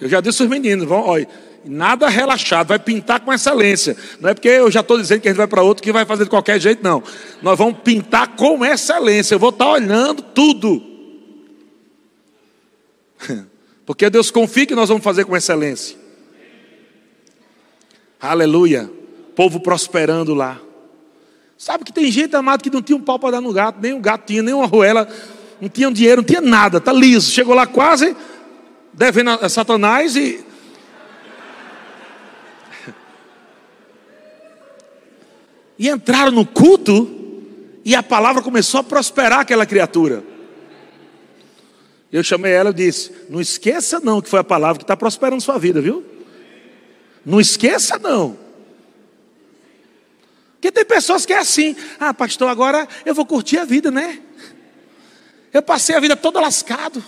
Eu já disse aos meninos, vão, olha, Nada relaxado, vai pintar com excelência. Não é porque eu já estou dizendo que a gente vai para outro que vai fazer de qualquer jeito, não. Nós vamos pintar com excelência. Eu vou estar tá olhando tudo. Porque Deus confia que nós vamos fazer com excelência. Aleluia. Povo prosperando lá. Sabe que tem gente, amado, que não tinha um pau para dar no gato, nem um gato tinha, nem uma roela, não tinha dinheiro, não tinha nada, tá liso. Chegou lá quase devendo a Satanás e E entraram no culto e a palavra começou a prosperar aquela criatura. Eu chamei ela e disse: Não esqueça, não, que foi a palavra que está prosperando sua vida, viu? Não esqueça, não. Porque tem pessoas que é assim: Ah, pastor, agora eu vou curtir a vida, né? Eu passei a vida toda lascado.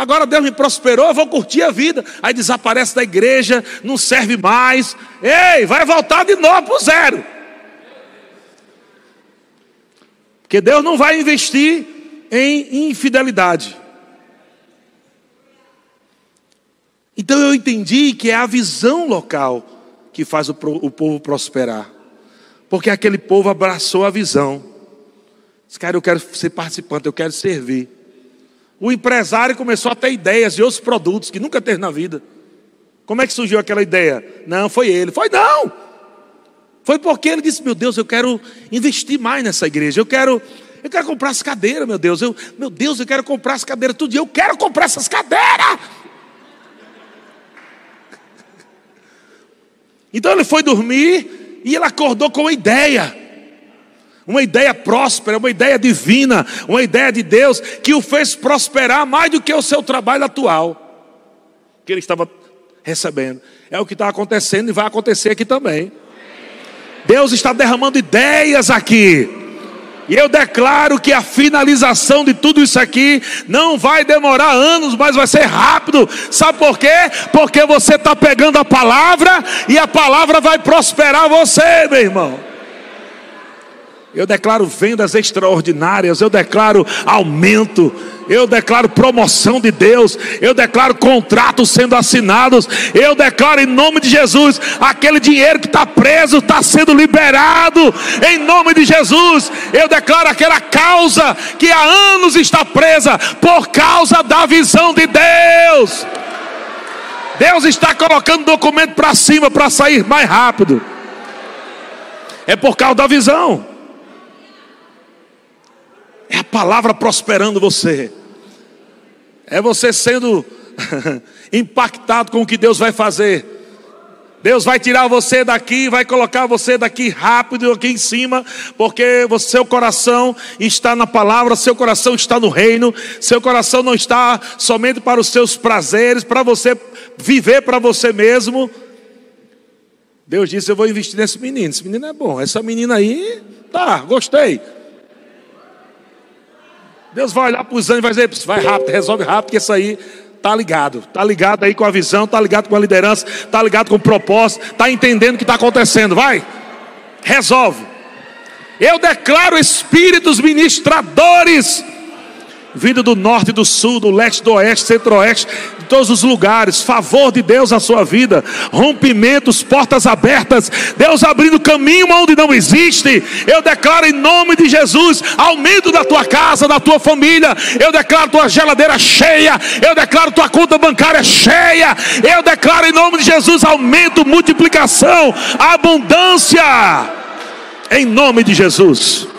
Agora Deus me prosperou, eu vou curtir a vida. Aí desaparece da igreja, não serve mais. Ei, vai voltar de novo para o zero. Porque Deus não vai investir em infidelidade. Então eu entendi que é a visão local que faz o, o povo prosperar. Porque aquele povo abraçou a visão. Disse, cara, eu quero ser participante, eu quero servir. O empresário começou a ter ideias de outros produtos que nunca teve na vida. Como é que surgiu aquela ideia? Não, foi ele. Foi não. Foi porque ele disse: Meu Deus, eu quero investir mais nessa igreja. Eu quero, eu quero comprar as cadeiras, meu Deus. Eu, meu Deus, eu quero comprar as cadeiras todo dia. Eu quero comprar essas cadeiras. Então ele foi dormir e ele acordou com uma ideia. Uma ideia próspera, uma ideia divina, uma ideia de Deus que o fez prosperar mais do que o seu trabalho atual que ele estava recebendo. É o que está acontecendo e vai acontecer aqui também. Deus está derramando ideias aqui. E eu declaro que a finalização de tudo isso aqui não vai demorar anos, mas vai ser rápido. Sabe por quê? Porque você está pegando a palavra e a palavra vai prosperar você, meu irmão. Eu declaro vendas extraordinárias, eu declaro aumento, eu declaro promoção de Deus, eu declaro contratos sendo assinados, eu declaro em nome de Jesus, aquele dinheiro que está preso está sendo liberado, em nome de Jesus, eu declaro aquela causa que há anos está presa, por causa da visão de Deus. Deus está colocando documento para cima para sair mais rápido, é por causa da visão. É a palavra prosperando você. É você sendo impactado com o que Deus vai fazer. Deus vai tirar você daqui, vai colocar você daqui rápido aqui em cima, porque seu coração está na palavra, seu coração está no reino, seu coração não está somente para os seus prazeres, para você viver para você mesmo. Deus disse: Eu vou investir nesse menino. Esse menino é bom. Essa menina aí, tá, gostei. Deus vai olhar para os anjos e vai dizer: vai rápido, resolve rápido, que isso aí está ligado. Está ligado aí com a visão, está ligado com a liderança, está ligado com o propósito, está entendendo o que está acontecendo. Vai, resolve. Eu declaro espíritos ministradores vindo do norte, do sul, do leste, do oeste, centro-oeste, de todos os lugares, favor de Deus na sua vida, rompimentos, portas abertas, Deus abrindo caminho onde não existe. Eu declaro em nome de Jesus, aumento da tua casa, da tua família. Eu declaro tua geladeira cheia, eu declaro tua conta bancária cheia. Eu declaro em nome de Jesus aumento, multiplicação, abundância. Em nome de Jesus.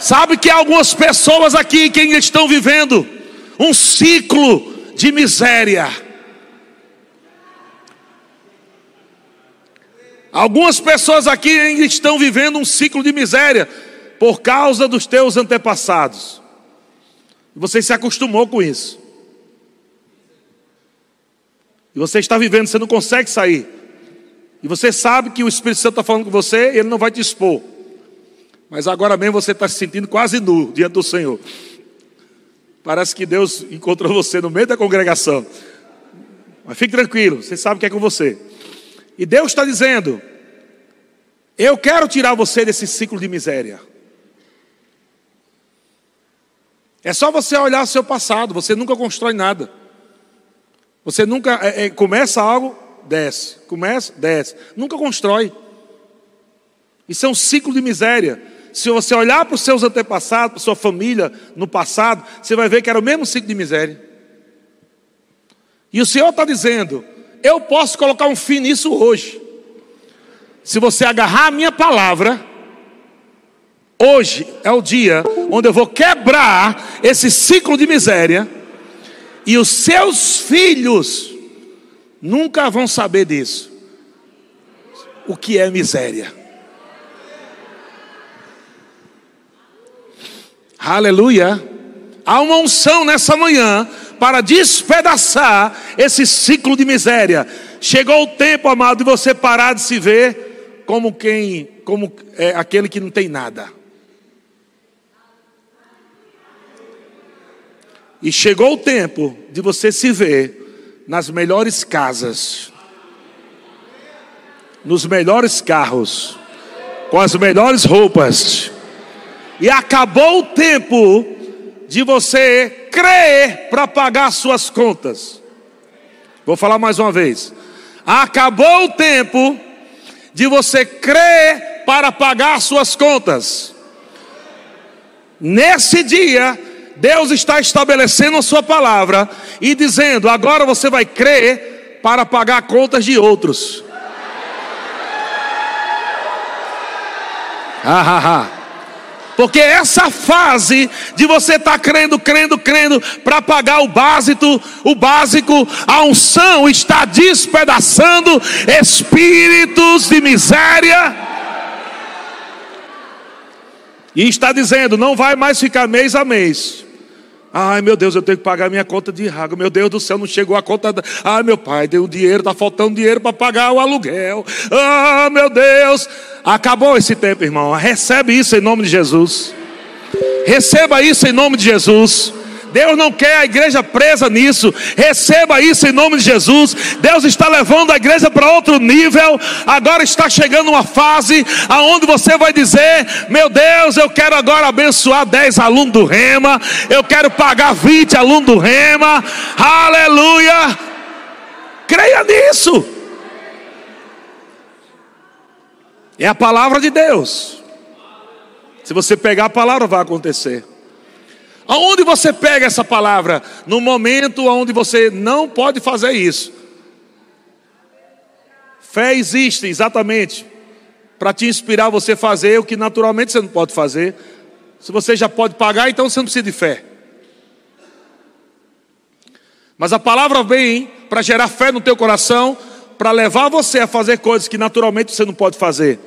Sabe que algumas pessoas aqui que ainda estão vivendo um ciclo de miséria. Algumas pessoas aqui ainda estão vivendo um ciclo de miséria por causa dos teus antepassados. Você se acostumou com isso. E você está vivendo, você não consegue sair. E você sabe que o Espírito Santo está falando com você ele não vai te expor. Mas agora mesmo você está se sentindo quase nu diante do Senhor. Parece que Deus encontrou você no meio da congregação. Mas fique tranquilo, você sabe que é com você. E Deus está dizendo: Eu quero tirar você desse ciclo de miséria. É só você olhar o seu passado, você nunca constrói nada. Você nunca é, é, começa algo, desce, começa, desce, nunca constrói. Isso é um ciclo de miséria. Se você olhar para os seus antepassados, para sua família no passado, você vai ver que era o mesmo ciclo de miséria. E o Senhor está dizendo: eu posso colocar um fim nisso hoje. Se você agarrar a minha palavra, hoje é o dia onde eu vou quebrar esse ciclo de miséria, e os seus filhos nunca vão saber disso. O que é miséria? Aleluia. Há uma unção nessa manhã para despedaçar esse ciclo de miséria. Chegou o tempo, amado, de você parar de se ver como quem, como é, aquele que não tem nada. E chegou o tempo de você se ver nas melhores casas, nos melhores carros, com as melhores roupas e acabou o tempo de você crer para pagar suas contas. Vou falar mais uma vez. Acabou o tempo de você crer para pagar suas contas. Nesse dia, Deus está estabelecendo a sua palavra e dizendo: agora você vai crer para pagar contas de outros. Ah, ah, ah. Porque essa fase de você estar tá crendo, crendo, crendo para pagar o básico, o básico, a unção está despedaçando espíritos de miséria. E está dizendo, não vai mais ficar mês a mês. Ai meu Deus, eu tenho que pagar minha conta de água. Meu Deus do céu, não chegou a conta. Da... Ai meu pai, deu dinheiro, está faltando dinheiro para pagar o aluguel. Ah meu Deus, acabou esse tempo, irmão. Recebe isso em nome de Jesus. Receba isso em nome de Jesus. Deus não quer a igreja presa nisso. Receba isso em nome de Jesus. Deus está levando a igreja para outro nível. Agora está chegando uma fase aonde você vai dizer: "Meu Deus, eu quero agora abençoar 10 alunos do Rema. Eu quero pagar 20 alunos do Rema." Aleluia! Creia nisso. É a palavra de Deus. Se você pegar a palavra, vai acontecer. Aonde você pega essa palavra? No momento onde você não pode fazer isso. Fé existe exatamente para te inspirar você a fazer o que naturalmente você não pode fazer. Se você já pode pagar, então você não precisa de fé. Mas a palavra vem para gerar fé no teu coração, para levar você a fazer coisas que naturalmente você não pode fazer.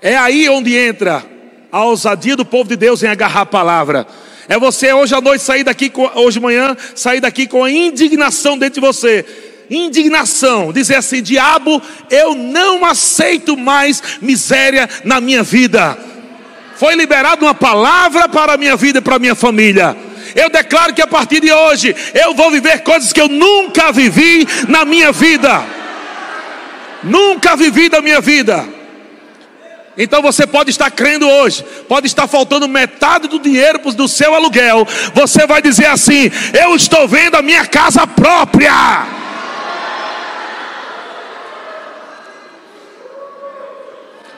É aí onde entra a ousadia do povo de Deus em agarrar a palavra. É você hoje à noite sair daqui, hoje de manhã, sair daqui com a indignação dentro de você. Indignação, dizer assim: diabo, eu não aceito mais miséria na minha vida. Foi liberada uma palavra para a minha vida e para a minha família. Eu declaro que a partir de hoje eu vou viver coisas que eu nunca vivi na minha vida. Nunca vivi na minha vida. Então você pode estar crendo hoje, pode estar faltando metade do dinheiro do seu aluguel. Você vai dizer assim: Eu estou vendo a minha casa própria.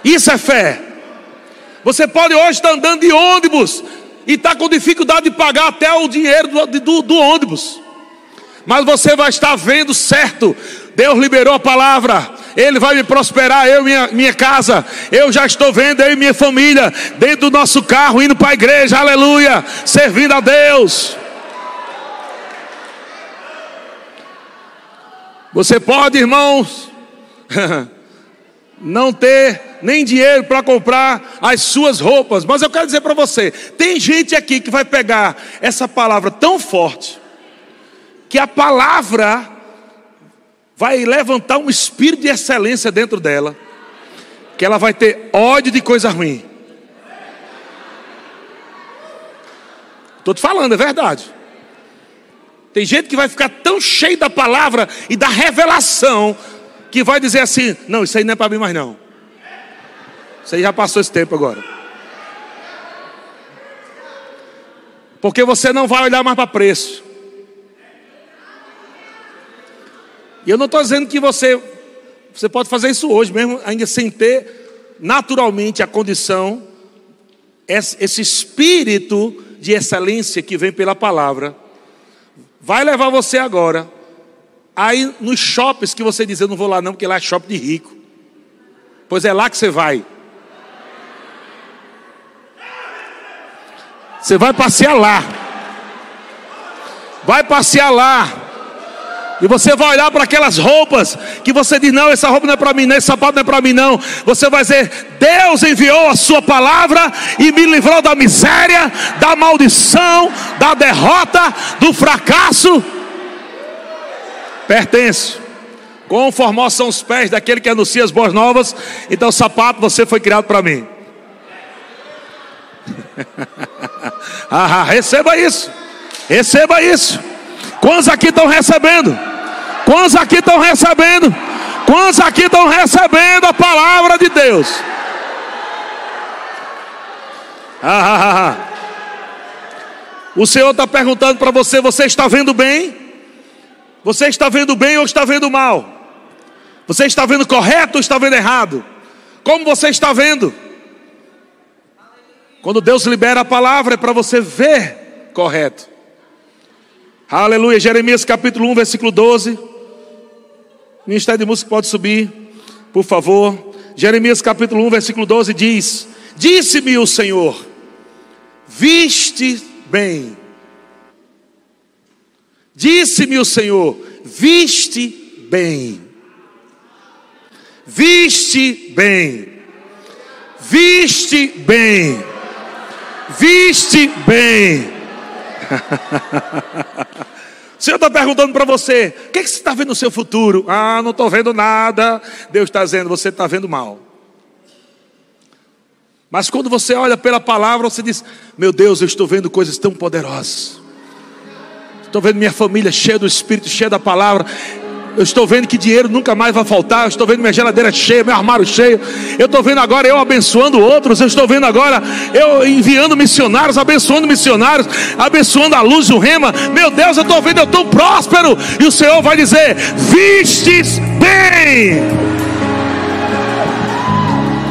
Isso é fé. Você pode hoje estar andando de ônibus e está com dificuldade de pagar até o dinheiro do, do, do ônibus, mas você vai estar vendo certo. Deus liberou a palavra. Ele vai me prosperar, eu e minha, minha casa. Eu já estou vendo eu e minha família dentro do nosso carro, indo para a igreja, aleluia, servindo a Deus. Você pode, irmãos, não ter nem dinheiro para comprar as suas roupas, mas eu quero dizer para você: tem gente aqui que vai pegar essa palavra tão forte, que a palavra vai levantar um espírito de excelência dentro dela, que ela vai ter ódio de coisa ruim. Estou te falando, é verdade. Tem gente que vai ficar tão cheio da palavra e da revelação que vai dizer assim: não, isso aí não é para mim mais não. Isso aí já passou esse tempo agora. Porque você não vai olhar mais para preço. E eu não estou dizendo que você, você pode fazer isso hoje, mesmo ainda sem ter naturalmente a condição, esse espírito de excelência que vem pela palavra, vai levar você agora aí nos shoppings que você diz, eu não vou lá não, porque lá é shopping de rico. Pois é lá que você vai. Você vai passear lá. Vai passear lá. E você vai olhar para aquelas roupas que você diz: não, essa roupa não é para mim, não, esse sapato não é para mim, não. Você vai dizer: Deus enviou a Sua palavra e me livrou da miséria, da maldição, da derrota, do fracasso. Pertence. Quão são os pés daquele que anuncia as boas novas. Então, sapato, você foi criado para mim. ah, receba isso. Receba isso. Quantos aqui estão recebendo? Quantos aqui estão recebendo? Quantos aqui estão recebendo a palavra de Deus? Ah, ah, ah. ah. O Senhor está perguntando para você: você está vendo bem? Você está vendo bem ou está vendo mal? Você está vendo correto ou está vendo errado? Como você está vendo? Quando Deus libera a palavra é para você ver correto. Aleluia. Jeremias capítulo 1, versículo 12. Ministério de Música pode subir, por favor. Jeremias capítulo 1, versículo 12 diz: Disse-me o Senhor: viste bem. Disse-me o Senhor: viste bem. Viste bem. Viste bem. Viste bem. O Senhor está perguntando para você: o que, é que você está vendo no seu futuro? Ah, não estou vendo nada. Deus está dizendo: você está vendo mal. Mas quando você olha pela palavra, você diz: Meu Deus, eu estou vendo coisas tão poderosas. Estou vendo minha família cheia do Espírito, cheia da palavra. Eu estou vendo que dinheiro nunca mais vai faltar. Eu estou vendo minha geladeira cheia, meu armário cheio. Eu estou vendo agora eu abençoando outros. Eu estou vendo agora eu enviando missionários, abençoando missionários, abençoando a luz do rema. Meu Deus, eu estou vendo eu estou próspero. E o Senhor vai dizer: Vistes bem,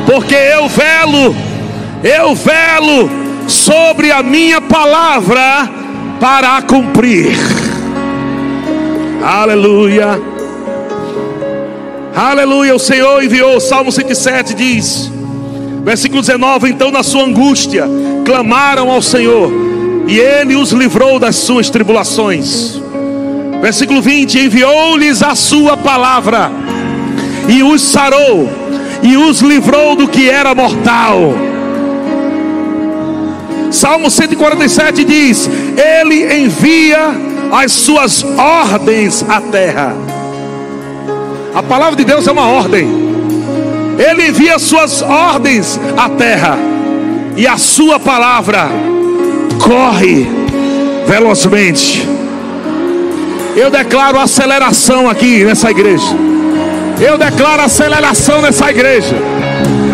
porque eu velo, eu velo sobre a minha palavra para a cumprir. Aleluia. Aleluia. O Senhor enviou. Salmo 107 diz, versículo 19: Então, na sua angústia, clamaram ao Senhor, e Ele os livrou das suas tribulações. Versículo 20: Enviou-lhes a sua palavra, e os sarou, e os livrou do que era mortal. Salmo 147 diz: Ele envia as suas ordens à terra. A palavra de Deus é uma ordem. Ele envia suas ordens à terra. E a sua palavra corre velozmente. Eu declaro aceleração aqui nessa igreja. Eu declaro aceleração nessa igreja.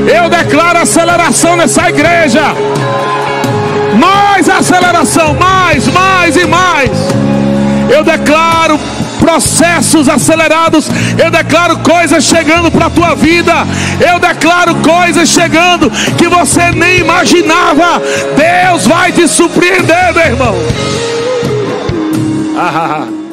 Eu declaro aceleração nessa igreja. Mais aceleração, mais, mais e mais. Eu declaro processos acelerados. Eu declaro coisas chegando para a tua vida. Eu declaro coisas chegando que você nem imaginava. Deus vai te surpreender, meu irmão. Ah, ah, ah.